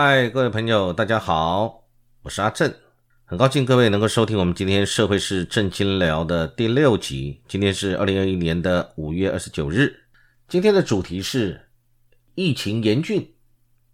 嗨，各位朋友，大家好，我是阿正，很高兴各位能够收听我们今天社会是正经聊的第六集。今天是二零二一年的五月二十九日，今天的主题是疫情严峻，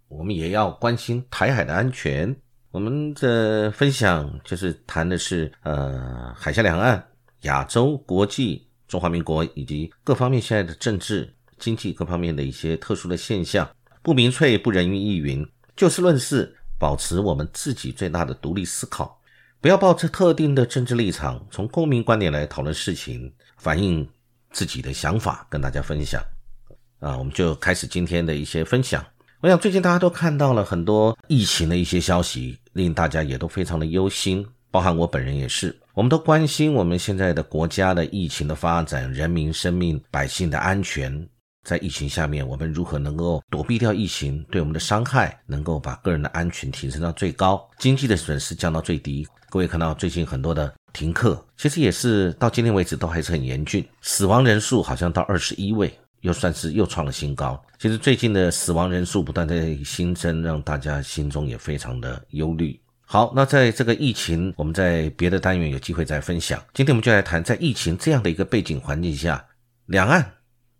我们也要关心台海的安全。我们的分享就是谈的是呃海峡两岸、亚洲、国际、中华民国以及各方面现在的政治、经济各方面的一些特殊的现象，不明粹不人云亦云。就事论事，保持我们自己最大的独立思考，不要抱着特定的政治立场，从公民观点来讨论事情，反映自己的想法，跟大家分享。啊，我们就开始今天的一些分享。我想最近大家都看到了很多疫情的一些消息，令大家也都非常的忧心，包含我本人也是。我们都关心我们现在的国家的疫情的发展，人民生命、百姓的安全。在疫情下面，我们如何能够躲避掉疫情对我们的伤害，能够把个人的安全提升到最高，经济的损失降到最低？各位看到最近很多的停课，其实也是到今天为止都还是很严峻，死亡人数好像到二十一位，又算是又创了新高。其实最近的死亡人数不断在新增，让大家心中也非常的忧虑。好，那在这个疫情，我们在别的单元有机会再分享。今天我们就来谈，在疫情这样的一个背景环境下，两岸。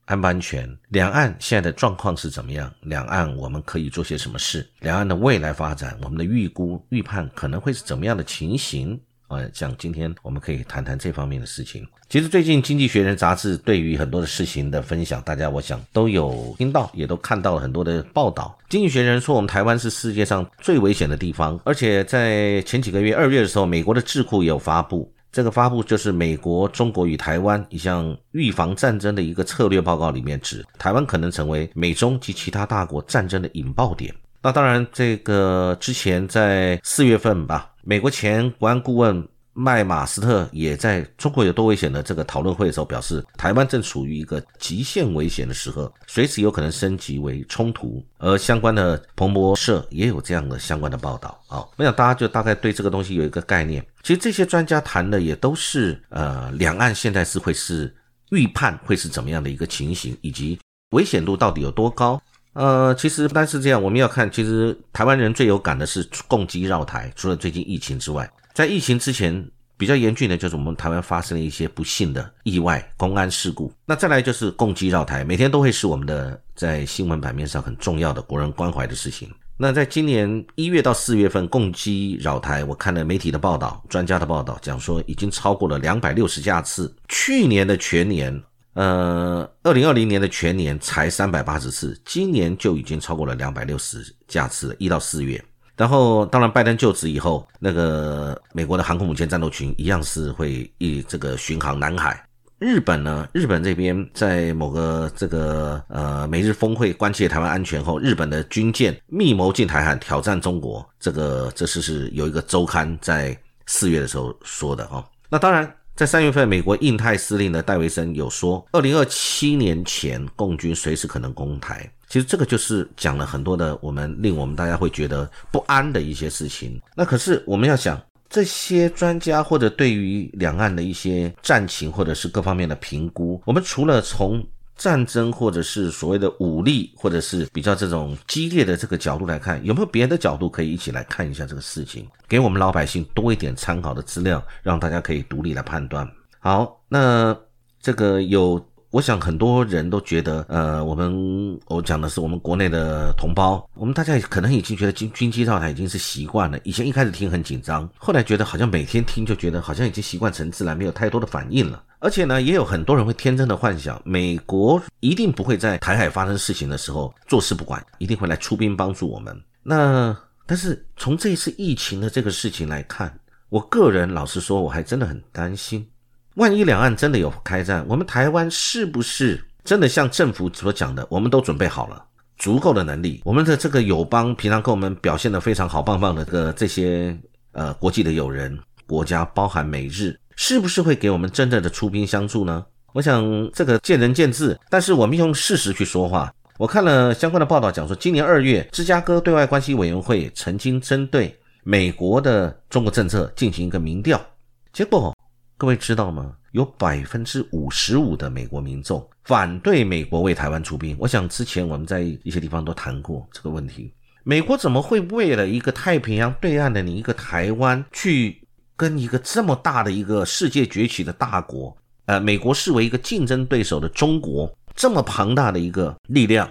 安不安全？两岸现在的状况是怎么样？两岸我们可以做些什么事？两岸的未来发展，我们的预估、预判可能会是怎么样的情形？呃，像今天我们可以谈谈这方面的事情。其实最近《经济学人》杂志对于很多的事情的分享，大家我想都有听到，也都看到了很多的报道。《经济学人》说，我们台湾是世界上最危险的地方，而且在前几个月二月的时候，美国的智库也有发布。这个发布就是美国、中国与台湾一项预防战争的一个策略报告，里面指台湾可能成为美中及其他大国战争的引爆点。那当然，这个之前在四月份吧，美国前国安顾问。麦马斯特也在中国有多危险的这个讨论会的时候表示，台湾正处于一个极限危险的时候，随时有可能升级为冲突。而相关的彭博社也有这样的相关的报道啊，我想大家就大概对这个东西有一个概念。其实这些专家谈的也都是呃，两岸现在是会是预判会是怎么样的一个情形，以及危险度到底有多高。呃，其实不单是这样，我们要看，其实台湾人最有感的是共机绕台，除了最近疫情之外。在疫情之前比较严峻的，就是我们台湾发生了一些不幸的意外公安事故。那再来就是共机绕台，每天都会是我们的在新闻版面上很重要的国人关怀的事情。那在今年一月到四月份，共机绕台，我看了媒体的报道、专家的报道，讲说已经超过了两百六十架次。去年的全年，呃，二零二零年的全年才三百八十次，今年就已经超过了两百六十架次，一到四月。然后，当然，拜登就职以后，那个美国的航空母舰战斗群一样是会以这个巡航南海。日本呢，日本这边在某个这个呃美日峰会关切台湾安全后，日本的军舰密谋进台海挑战中国。这个这是是有一个周刊在四月的时候说的哦。那当然，在三月份，美国印太司令的戴维森有说，二零二七年前，共军随时可能攻台。其实这个就是讲了很多的我们令我们大家会觉得不安的一些事情。那可是我们要想，这些专家或者对于两岸的一些战情或者是各方面的评估，我们除了从战争或者是所谓的武力或者是比较这种激烈的这个角度来看，有没有别的角度可以一起来看一下这个事情，给我们老百姓多一点参考的资料，让大家可以独立来判断。好，那这个有。我想很多人都觉得，呃，我们我讲的是我们国内的同胞，我们大家可能已经觉得军军机绕台已经是习惯了。以前一开始听很紧张，后来觉得好像每天听就觉得好像已经习惯成自然，没有太多的反应了。而且呢，也有很多人会天真的幻想，美国一定不会在台海发生事情的时候坐视不管，一定会来出兵帮助我们。那但是从这一次疫情的这个事情来看，我个人老实说，我还真的很担心。万一两岸真的有开战，我们台湾是不是真的像政府所讲的，我们都准备好了足够的能力？我们的这个友邦平常跟我们表现的非常好棒棒的这个这些呃国际的友人国家，包含美日，是不是会给我们真正的出兵相助呢？我想这个见仁见智，但是我们用事实去说话。我看了相关的报道，讲说今年二月，芝加哥对外关系委员会曾经针对美国的中国政策进行一个民调，结果。各位知道吗？有百分之五十五的美国民众反对美国为台湾出兵。我想之前我们在一些地方都谈过这个问题。美国怎么会为了一个太平洋对岸的你一个台湾，去跟一个这么大的一个世界崛起的大国，呃，美国视为一个竞争对手的中国，这么庞大的一个力量，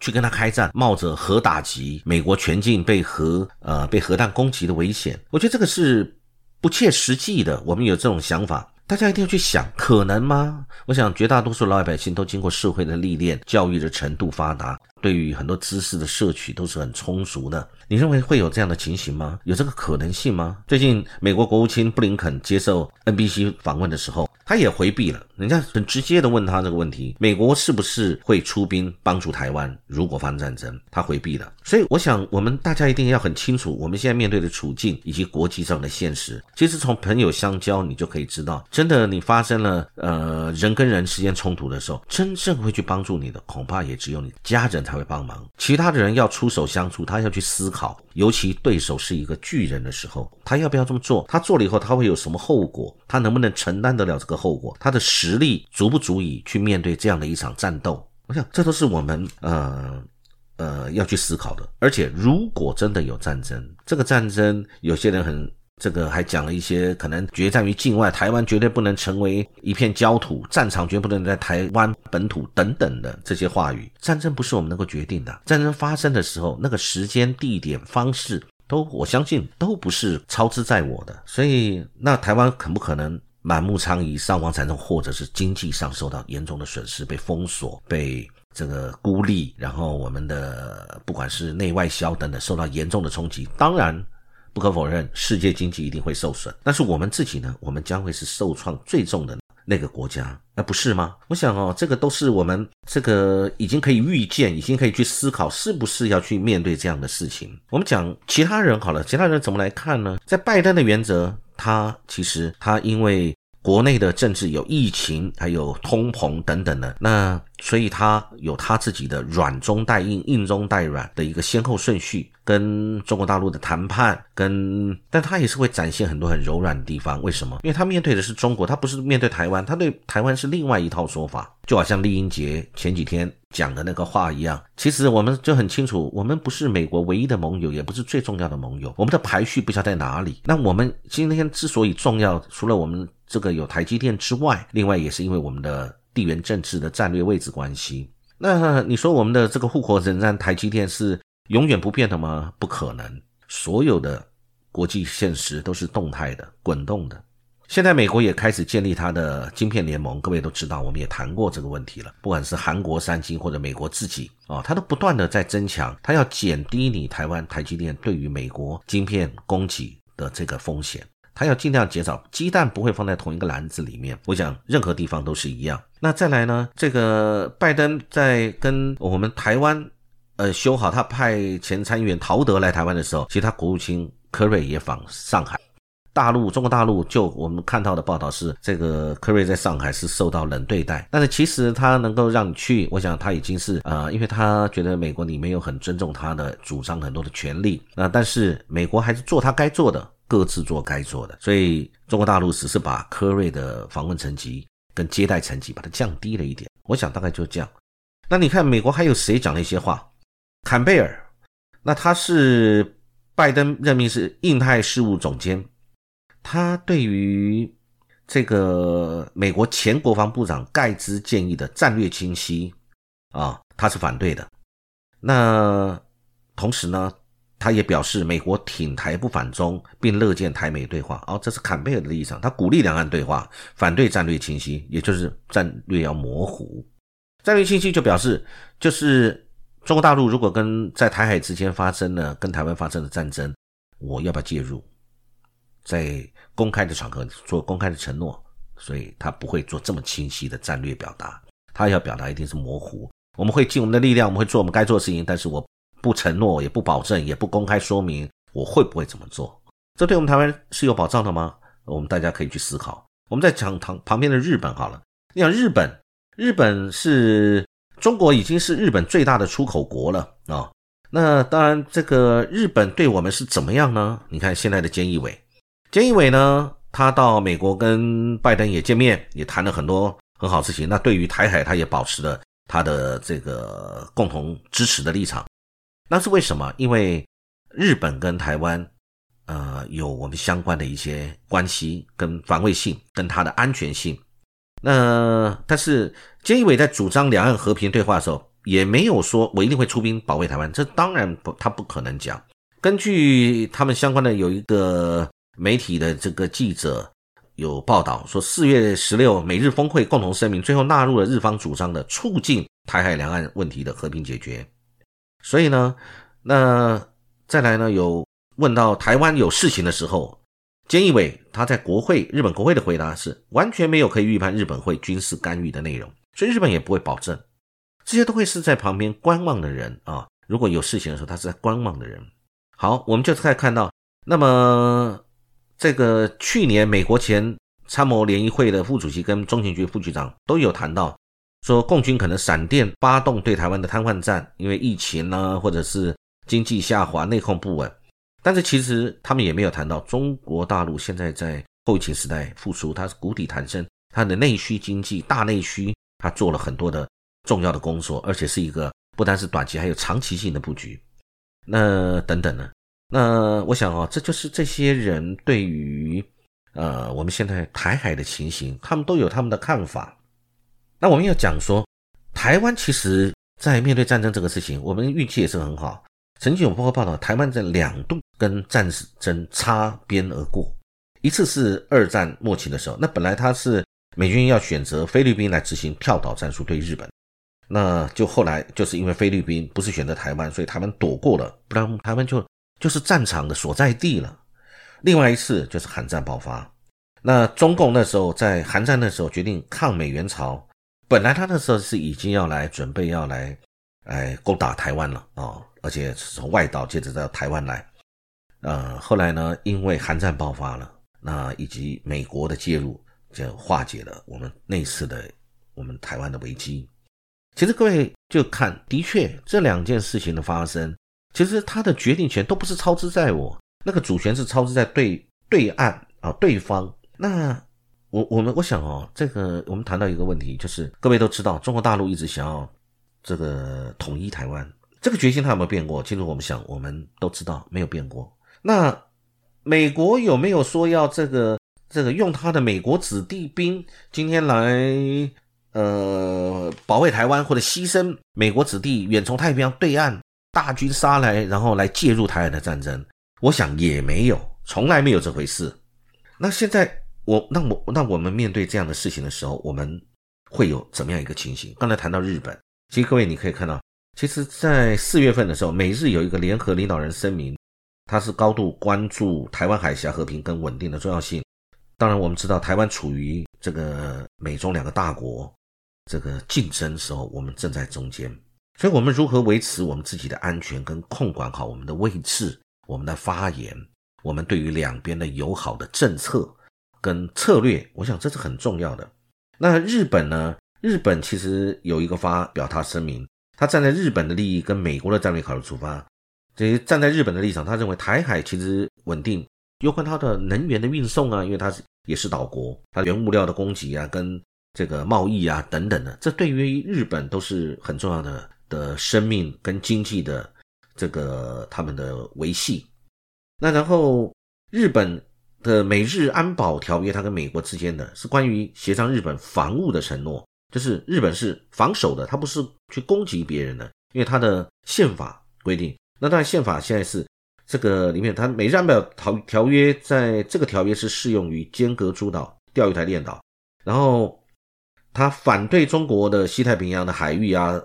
去跟他开战，冒着核打击，美国全境被核呃被核弹攻击的危险？我觉得这个是不切实际的。我们有这种想法。大家一定要去想，可能吗？我想绝大多数老百姓都经过社会的历练，教育的程度发达，对于很多知识的摄取都是很充足的。你认为会有这样的情形吗？有这个可能性吗？最近美国国务卿布林肯接受 NBC 访问的时候。他也回避了，人家很直接的问他这个问题：美国是不是会出兵帮助台湾？如果发生战争，他回避了。所以，我想我们大家一定要很清楚，我们现在面对的处境以及国际上的现实。其实从朋友相交，你就可以知道，真的你发生了呃人跟人之间冲突的时候，真正会去帮助你的，恐怕也只有你家人才会帮忙。其他的人要出手相助，他要去思考，尤其对手是一个巨人的时候，他要不要这么做？他做了以后，他会有什么后果？他能不能承担得了这个？后果，他的实力足不足以去面对这样的一场战斗？我想，这都是我们呃呃要去思考的。而且，如果真的有战争，这个战争，有些人很这个还讲了一些可能决战于境外，台湾绝对不能成为一片焦土，战场绝不能在台湾本土等等的这些话语。战争不是我们能够决定的，战争发生的时候，那个时间、地点、方式，都我相信都不是操之在我的。所以，那台湾可不可能？满目疮痍、伤亡惨重，或者是经济上受到严重的损失，被封锁、被这个孤立，然后我们的不管是内外销等等受到严重的冲击。当然，不可否认，世界经济一定会受损。但是我们自己呢？我们将会是受创最重的那个国家，那不是吗？我想哦，这个都是我们这个已经可以预见，已经可以去思考，是不是要去面对这样的事情。我们讲其他人好了，其他人怎么来看呢？在拜登的原则。他其实他因为国内的政治有疫情，还有通膨等等的，那所以他有他自己的软中带硬、硬中带软的一个先后顺序。跟中国大陆的谈判，跟但他也是会展现很多很柔软的地方。为什么？因为他面对的是中国，他不是面对台湾，他对台湾是另外一套说法。就好像丽英杰前几天讲的那个话一样，其实我们就很清楚，我们不是美国唯一的盟友，也不是最重要的盟友，我们的排序不晓得在哪里。那我们今天之所以重要，除了我们这个有台积电之外，另外也是因为我们的地缘政治的战略位置关系。那你说我们的这个户口仍然台积电是？永远不变的吗？不可能。所有的国际现实都是动态的、滚动的。现在美国也开始建立它的晶片联盟，各位都知道，我们也谈过这个问题了。不管是韩国三星或者美国自己啊，它都不断的在增强，它要减低你台湾台积电对于美国晶片供给的这个风险，他要尽量减少鸡蛋不会放在同一个篮子里面。我想任何地方都是一样。那再来呢？这个拜登在跟我们台湾。呃，修好，他派前参议员陶德来台湾的时候，其实他国务卿科瑞也访上海。大陆，中国大陆就我们看到的报道是，这个科瑞在上海是受到冷对待。但是其实他能够让你去，我想他已经是呃，因为他觉得美国你没有很尊重他的主张很多的权利。那但是美国还是做他该做的，各自做该做的。所以中国大陆只是把科瑞的访问层级跟接待层级把它降低了一点。我想大概就这样。那你看美国还有谁讲了一些话？坎贝尔，那他是拜登任命是印太事务总监，他对于这个美国前国防部长盖兹建议的战略清晰啊，他是反对的。那同时呢，他也表示美国挺台不反中，并乐见台美对话。哦，这是坎贝尔的立场，他鼓励两岸对话，反对战略清晰，也就是战略要模糊。战略清晰就表示就是。中国大陆如果跟在台海之间发生了跟台湾发生的战争，我要不要介入？在公开的场合做公开的承诺，所以他不会做这么清晰的战略表达。他要表达一定是模糊。我们会尽我们的力量，我们会做我们该做的事情，但是我不承诺，也不保证，也不公开说明我会不会怎么做。这对我们台湾是有保障的吗？我们大家可以去思考。我们在讲旁旁边的日本好了，你想日本，日本是。中国已经是日本最大的出口国了啊！那当然，这个日本对我们是怎么样呢？你看现在的菅义伟，菅义伟呢，他到美国跟拜登也见面，也谈了很多很好事情。那对于台海，他也保持了他的这个共同支持的立场。那是为什么？因为日本跟台湾，呃，有我们相关的一些关系跟防卫性，跟它的安全性。那但是菅义伟在主张两岸和平对话的时候，也没有说我一定会出兵保卫台湾，这当然不，他不可能讲。根据他们相关的有一个媒体的这个记者有报道说，四月十六美日峰会共同声明最后纳入了日方主张的促进台海两岸问题的和平解决。所以呢，那再来呢，有问到台湾有事情的时候。菅义伟他在国会日本国会的回答是完全没有可以预判日本会军事干预的内容，所以日本也不会保证，这些都会是在旁边观望的人啊。如果有事情的时候，他是在观望的人。好，我们就可以看到，那么这个去年美国前参谋联谊会的副主席跟中情局副局长都有谈到，说共军可能闪电发动对台湾的瘫痪战，因为疫情呢，或者是经济下滑、内控不稳。但是其实他们也没有谈到中国大陆现在在后疫情时代复苏，它是谷底弹升，它的内需经济大内需，它做了很多的重要的工作，而且是一个不单是短期，还有长期性的布局。那等等呢？那我想啊，这就是这些人对于呃我们现在台海的情形，他们都有他们的看法。那我们要讲说，台湾其实在面对战争这个事情，我们运气也是很好。曾经有报告报道，台湾在两度跟战争擦边而过。一次是二战末期的时候，那本来他是美军要选择菲律宾来执行跳岛战术对日本，那就后来就是因为菲律宾不是选择台湾，所以他们躲过了，不然台湾就就是战场的所在地了。另外一次就是韩战爆发，那中共那时候在韩战那时候决定抗美援朝，本来他那时候是已经要来准备要来，哎攻打台湾了啊。而且是从外岛接着到台湾来，呃，后来呢，因为韩战爆发了，那以及美国的介入，就化解了我们那次的我们台湾的危机。其实各位就看，的确这两件事情的发生，其实他的决定权都不是操之在我，那个主权是操之在对对岸啊对方。那我我们我想哦，这个我们谈到一个问题，就是各位都知道，中国大陆一直想要这个统一台湾。这个决心他有没有变过？其实我们想，我们都知道没有变过。那美国有没有说要这个这个用他的美国子弟兵今天来呃保卫台湾，或者牺牲美国子弟远从太平洋对岸大军杀来，然后来介入台海的战争？我想也没有，从来没有这回事。那现在我那我那我们面对这样的事情的时候，我们会有怎么样一个情形？刚才谈到日本，其实各位你可以看到。其实，在四月份的时候，美日有一个联合领导人声明，他是高度关注台湾海峡和平跟稳定的重要性。当然，我们知道台湾处于这个美中两个大国这个竞争时候，我们正在中间，所以我们如何维持我们自己的安全跟控管好我们的位置、我们的发言，我们对于两边的友好的政策跟策略，我想这是很重要的。那日本呢？日本其实有一个发表他声明。他站在日本的利益跟美国的战略考虑出发，这些站在日本的立场，他认为台海其实稳定，有关它的能源的运送啊，因为它是也是岛国，它原物料的供给啊，跟这个贸易啊等等的，这对于日本都是很重要的的生命跟经济的这个他们的维系。那然后日本的美日安保条约，它跟美国之间的是关于协商日本防务的承诺。就是日本是防守的，它不是去攻击别人的，因为它的宪法规定。那当然，宪法现在是这个里面，它美日安保条条约在这个条约是适用于尖阁诸岛、钓鱼台列岛，然后它反对中国的西太平洋的海域啊、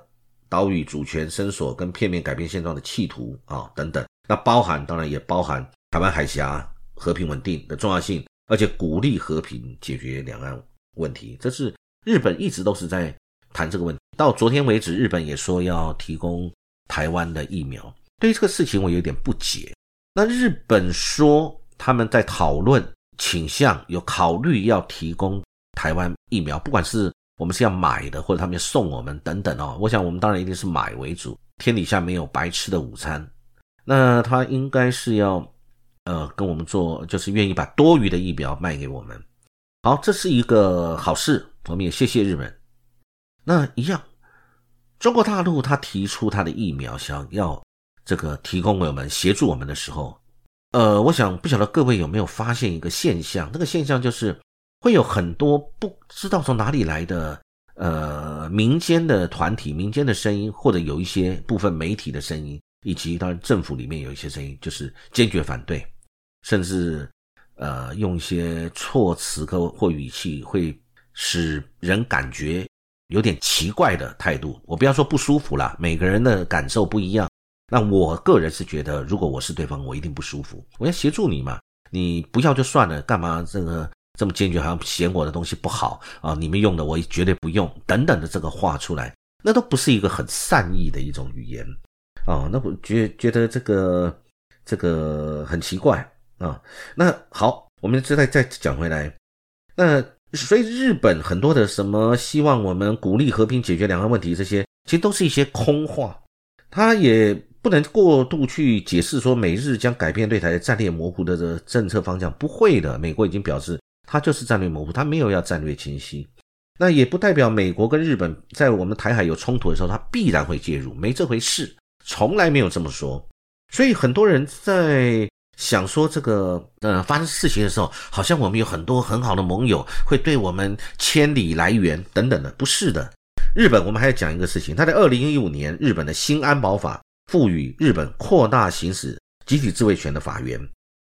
岛屿主权伸索跟片面改变现状的企图啊等等。那包含当然也包含台湾海峡和平稳定的重要性，而且鼓励和平解决两岸问题，这是。日本一直都是在谈这个问题，到昨天为止，日本也说要提供台湾的疫苗。对于这个事情，我有点不解。那日本说他们在讨论倾向，有考虑要提供台湾疫苗，不管是我们是要买的，或者他们送我们等等哦。我想我们当然一定是买为主，天底下没有白吃的午餐。那他应该是要呃跟我们做，就是愿意把多余的疫苗卖给我们。好，这是一个好事。我们也谢谢日本。那一样，中国大陆他提出他的疫苗，想要这个提供给我们协助我们的时候，呃，我想不晓得各位有没有发现一个现象，那个现象就是会有很多不知道从哪里来的呃民间的团体、民间的声音，或者有一些部分媒体的声音，以及当然政府里面有一些声音，就是坚决反对，甚至呃用一些措辞或或语气会使人感觉。有点奇怪的态度，我不要说不舒服了，每个人的感受不一样。那我个人是觉得，如果我是对方，我一定不舒服。我要协助你嘛，你不要就算了，干嘛这个这么坚决，好像嫌我的东西不好啊？你们用的我绝对不用，等等的这个话出来，那都不是一个很善意的一种语言啊。那我觉觉得这个这个很奇怪啊。那好，我们再再讲回来，那。所以日本很多的什么希望我们鼓励和平解决两岸问题，这些其实都是一些空话。他也不能过度去解释说美日将改变对台战略模糊的这政策方向，不会的。美国已经表示，他就是战略模糊，他没有要战略清晰。那也不代表美国跟日本在我们台海有冲突的时候，他必然会介入，没这回事，从来没有这么说。所以很多人在。想说这个，呃，发生事情的时候，好像我们有很多很好的盟友会对我们千里来援等等的，不是的。日本，我们还要讲一个事情，他在二零一五年，日本的新安保法赋予日本扩大行使集体自卫权的法源，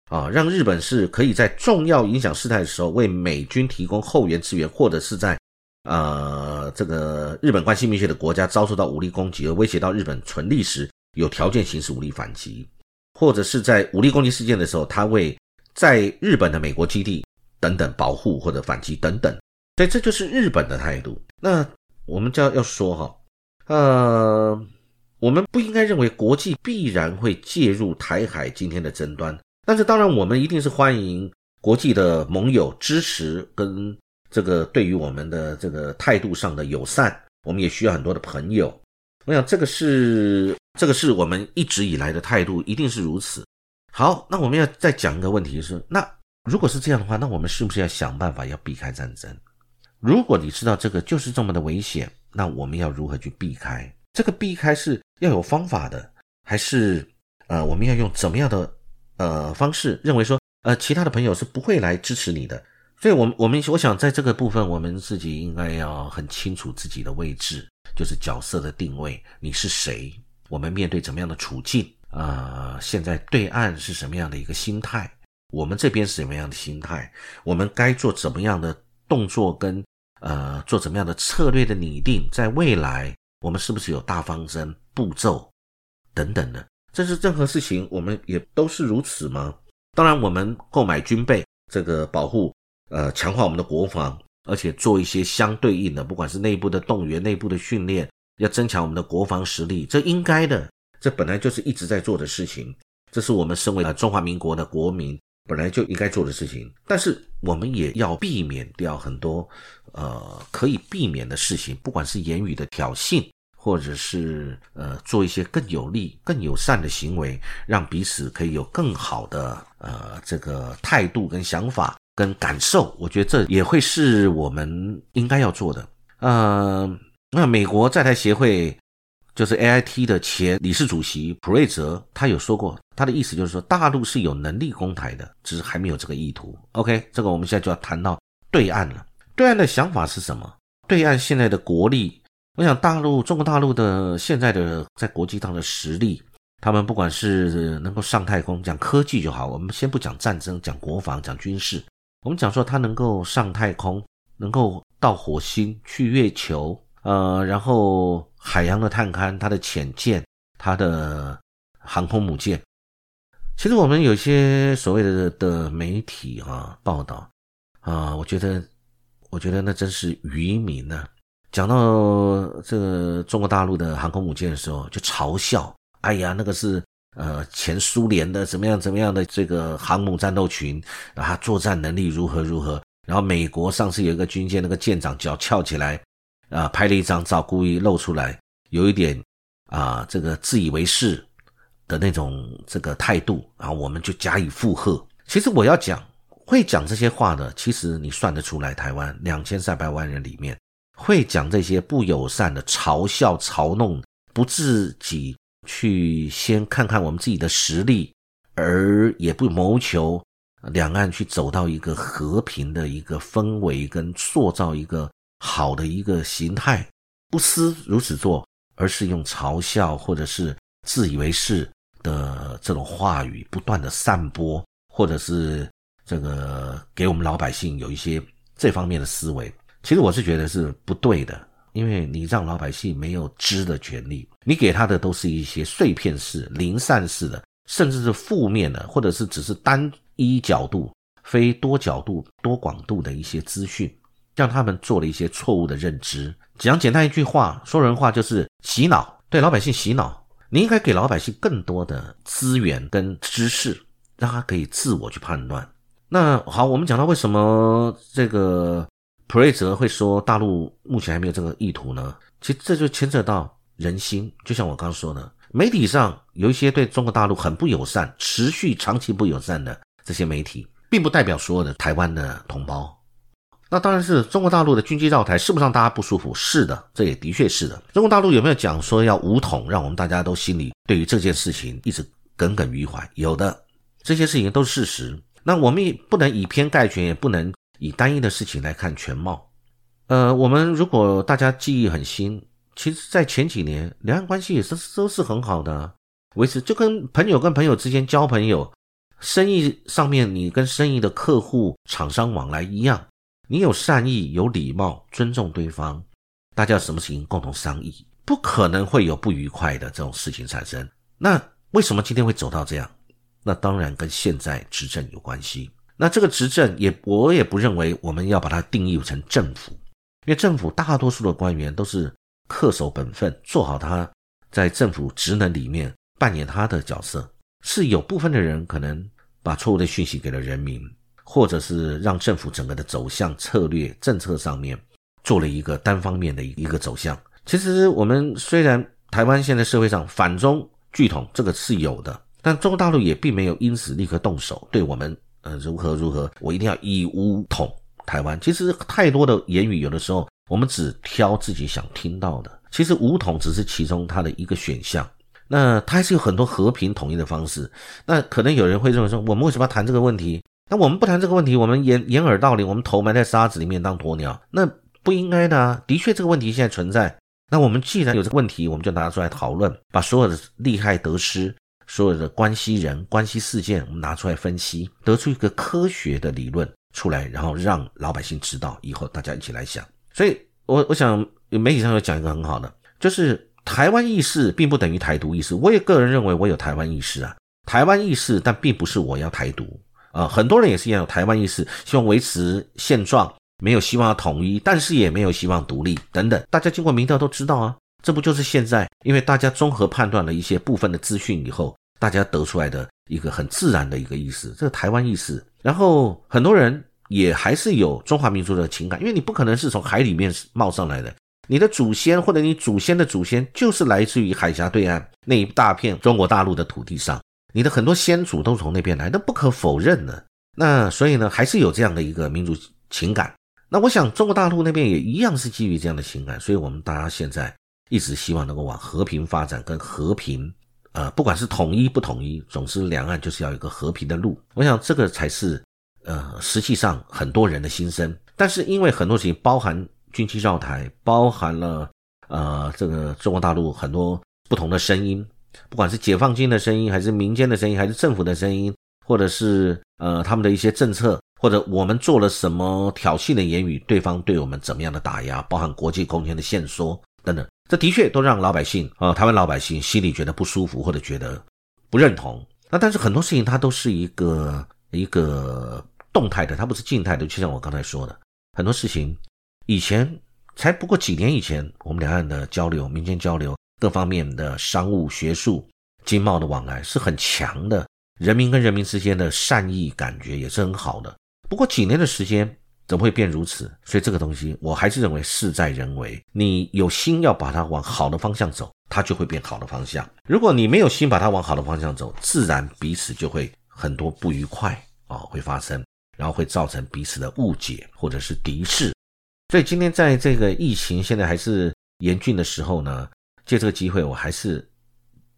啊，让日本是可以在重要影响事态的时候为美军提供后援支援，或者是在，呃，这个日本关系密切的国家遭受到武力攻击而威胁到日本存立时，有条件行使武力反击。或者是在武力攻击事件的时候，他为在日本的美国基地等等保护或者反击等等，所以这就是日本的态度。那我们就要要说哈，呃，我们不应该认为国际必然会介入台海今天的争端，但是当然我们一定是欢迎国际的盟友支持跟这个对于我们的这个态度上的友善，我们也需要很多的朋友。我想这个是这个是我们一直以来的态度，一定是如此。好，那我们要再讲一个问题是：那如果是这样的话，那我们是不是要想办法要避开战争？如果你知道这个就是这么的危险，那我们要如何去避开？这个避开是要有方法的，还是呃我们要用怎么样的呃方式？认为说呃其他的朋友是不会来支持你的，所以，我们我们我想在这个部分，我们自己应该要很清楚自己的位置。就是角色的定位，你是谁？我们面对怎么样的处境？啊，现在对岸是什么样的一个心态？我们这边是什么样的心态？我们该做怎么样的动作？跟呃，做怎么样的策略的拟定？在未来，我们是不是有大方针、步骤等等的？这是任何事情，我们也都是如此吗？当然，我们购买军备，这个保护，呃，强化我们的国防。而且做一些相对应的，不管是内部的动员、内部的训练，要增强我们的国防实力，这应该的，这本来就是一直在做的事情，这是我们身为中华民国的国民本来就应该做的事情。但是我们也要避免掉很多呃可以避免的事情，不管是言语的挑衅，或者是呃做一些更有利、更友善的行为，让彼此可以有更好的呃这个态度跟想法。跟感受，我觉得这也会是我们应该要做的。呃，那美国在台协会就是 A I T 的前理事主席普瑞泽，他有说过，他的意思就是说，大陆是有能力攻台的，只是还没有这个意图。OK，这个我们现在就要谈到对岸了。对岸的想法是什么？对岸现在的国力，我想大陆中国大陆的现在的在国际上的实力，他们不管是能够上太空，讲科技就好，我们先不讲战争，讲国防，讲军事。我们讲说，它能够上太空，能够到火星、去月球，呃，然后海洋的探勘，它的潜舰、它的航空母舰。其实我们有些所谓的的媒体啊报道啊，我觉得，我觉得那真是愚民呢。讲到这个中国大陆的航空母舰的时候，就嘲笑，哎呀，那个是。呃，前苏联的怎么样怎么样的这个航母战斗群，然后作战能力如何如何？然后美国上次有一个军舰，那个舰长脚翘起来，啊，拍了一张照，故意露出来，有一点啊，这个自以为是的那种这个态度，然后我们就加以附和。其实我要讲，会讲这些话的，其实你算得出来，台湾两千三百万人里面，会讲这些不友善的嘲笑、嘲弄，不自己。去先看看我们自己的实力，而也不谋求两岸去走到一个和平的一个氛围，跟塑造一个好的一个形态，不思如此做，而是用嘲笑或者是自以为是的这种话语不断的散播，或者是这个给我们老百姓有一些这方面的思维，其实我是觉得是不对的。因为你让老百姓没有知的权利，你给他的都是一些碎片式、零散式的，甚至是负面的，或者是只是单一角度、非多角度、多广度的一些资讯，让他们做了一些错误的认知。讲简单一句话，说人话就是洗脑，对老百姓洗脑。你应该给老百姓更多的资源跟知识，让他可以自我去判断。那好，我们讲到为什么这个。普瑞泽会说大陆目前还没有这个意图呢？其实这就牵扯到人心。就像我刚刚说的，媒体上有一些对中国大陆很不友善、持续长期不友善的这些媒体，并不代表所有的台湾的同胞。那当然是中国大陆的军机绕台，是不是让大家不舒服？是的，这也的确是的。中国大陆有没有讲说要武统，让我们大家都心里对于这件事情一直耿耿于怀？有的，这些事情都是事实。那我们也不能以偏概全，也不能。以单一的事情来看全貌，呃，我们如果大家记忆很新，其实，在前几年，两岸关系也是都是很好的，维持就跟朋友跟朋友之间交朋友，生意上面你跟生意的客户、厂商往来一样，你有善意、有礼貌、尊重对方，大家什么事情共同商议，不可能会有不愉快的这种事情产生。那为什么今天会走到这样？那当然跟现在执政有关系。那这个执政也，我也不认为我们要把它定义成政府，因为政府大多数的官员都是恪守本分，做好他在政府职能里面扮演他的角色。是有部分的人可能把错误的讯息给了人民，或者是让政府整个的走向、策略、政策上面做了一个单方面的一个走向。其实我们虽然台湾现在社会上反中拒统这个是有的，但中国大陆也并没有因此立刻动手对我们。呃，如何如何？我一定要以武统台湾。其实太多的言语，有的时候我们只挑自己想听到的。其实武统只是其中它的一个选项。那它还是有很多和平统一的方式。那可能有人会认为说，我们为什么要谈这个问题？那我们不谈这个问题，我们掩掩耳盗铃，我们头埋在沙子里面当鸵鸟，那不应该的啊。的确，这个问题现在存在。那我们既然有这个问题，我们就拿出来讨论，把所有的利害得失。所有的关系人、关系事件，我们拿出来分析，得出一个科学的理论出来，然后让老百姓知道，以后大家一起来想。所以，我我想媒体上有讲一个很好的，就是台湾意识并不等于台独意识。我也个人认为我有台湾意识啊，台湾意识，但并不是我要台独啊。很多人也是一样有台湾意识，希望维持现状，没有希望要统一，但是也没有希望独立等等。大家经过民调都知道啊。这不就是现在？因为大家综合判断了一些部分的资讯以后，大家得出来的一个很自然的一个意思，这个台湾意识。然后很多人也还是有中华民族的情感，因为你不可能是从海里面冒上来的，你的祖先或者你祖先的祖先就是来自于海峡对岸那一大片中国大陆的土地上，你的很多先祖都从那边来，那不可否认的。那所以呢，还是有这样的一个民族情感。那我想中国大陆那边也一样是基于这样的情感，所以我们大家现在。一直希望能够往和平发展，跟和平，呃，不管是统一不统一，总之两岸就是要有一个和平的路。我想这个才是，呃，实际上很多人的心声。但是因为很多事情包含军机绕台，包含了呃这个中国大陆很多不同的声音，不管是解放军的声音，还是民间的声音，还是政府的声音，或者是呃他们的一些政策，或者我们做了什么挑衅的言语，对方对我们怎么样的打压，包含国际空间的限缩等等。这的确都让老百姓啊，台湾老百姓心里觉得不舒服，或者觉得不认同。那但是很多事情它都是一个一个动态的，它不是静态的。就像我刚才说的，很多事情以前才不过几年以前，我们两岸的交流、民间交流、各方面的商务、学术、经贸的往来是很强的，人民跟人民之间的善意感觉也是很好的。不过几年的时间。怎么会变如此？所以这个东西，我还是认为事在人为。你有心要把它往好的方向走，它就会变好的方向；如果你没有心把它往好的方向走，自然彼此就会很多不愉快啊会发生，然后会造成彼此的误解或者是敌视。所以今天在这个疫情现在还是严峻的时候呢，借这个机会，我还是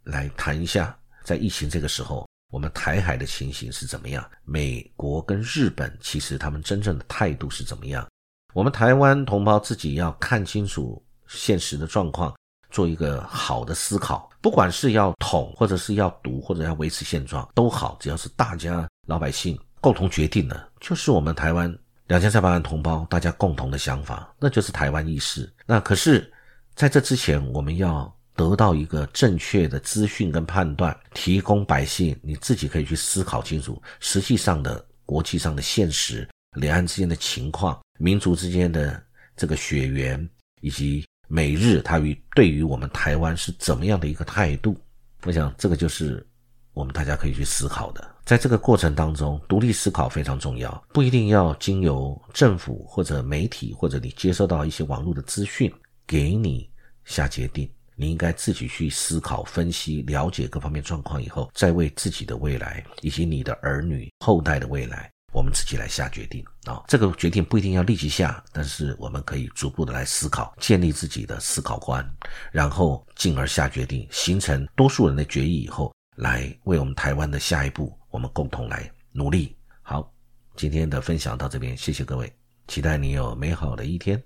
来谈一下，在疫情这个时候，我们台海的情形是怎么样？美国跟日本其实他们真正的态度是怎么样？我们台湾同胞自己要看清楚现实的状况，做一个好的思考。不管是要统，或者是要独，或者要维持现状都好，只要是大家老百姓共同决定的，就是我们台湾两千三百万同胞大家共同的想法，那就是台湾意识。那可是在这之前，我们要得到一个正确的资讯跟判断，提供百姓你自己可以去思考清楚实际上的国际上的现实、两岸之间的情况、民族之间的这个血缘以及。美日他与对于我们台湾是怎么样的一个态度？我想这个就是我们大家可以去思考的。在这个过程当中，独立思考非常重要，不一定要经由政府或者媒体或者你接收到一些网络的资讯给你下决定。你应该自己去思考、分析、了解各方面状况以后，再为自己的未来以及你的儿女后代的未来。我们自己来下决定啊，这个决定不一定要立即下，但是我们可以逐步的来思考，建立自己的思考观，然后进而下决定，形成多数人的决议以后，来为我们台湾的下一步，我们共同来努力。好，今天的分享到这边，谢谢各位，期待你有美好的一天。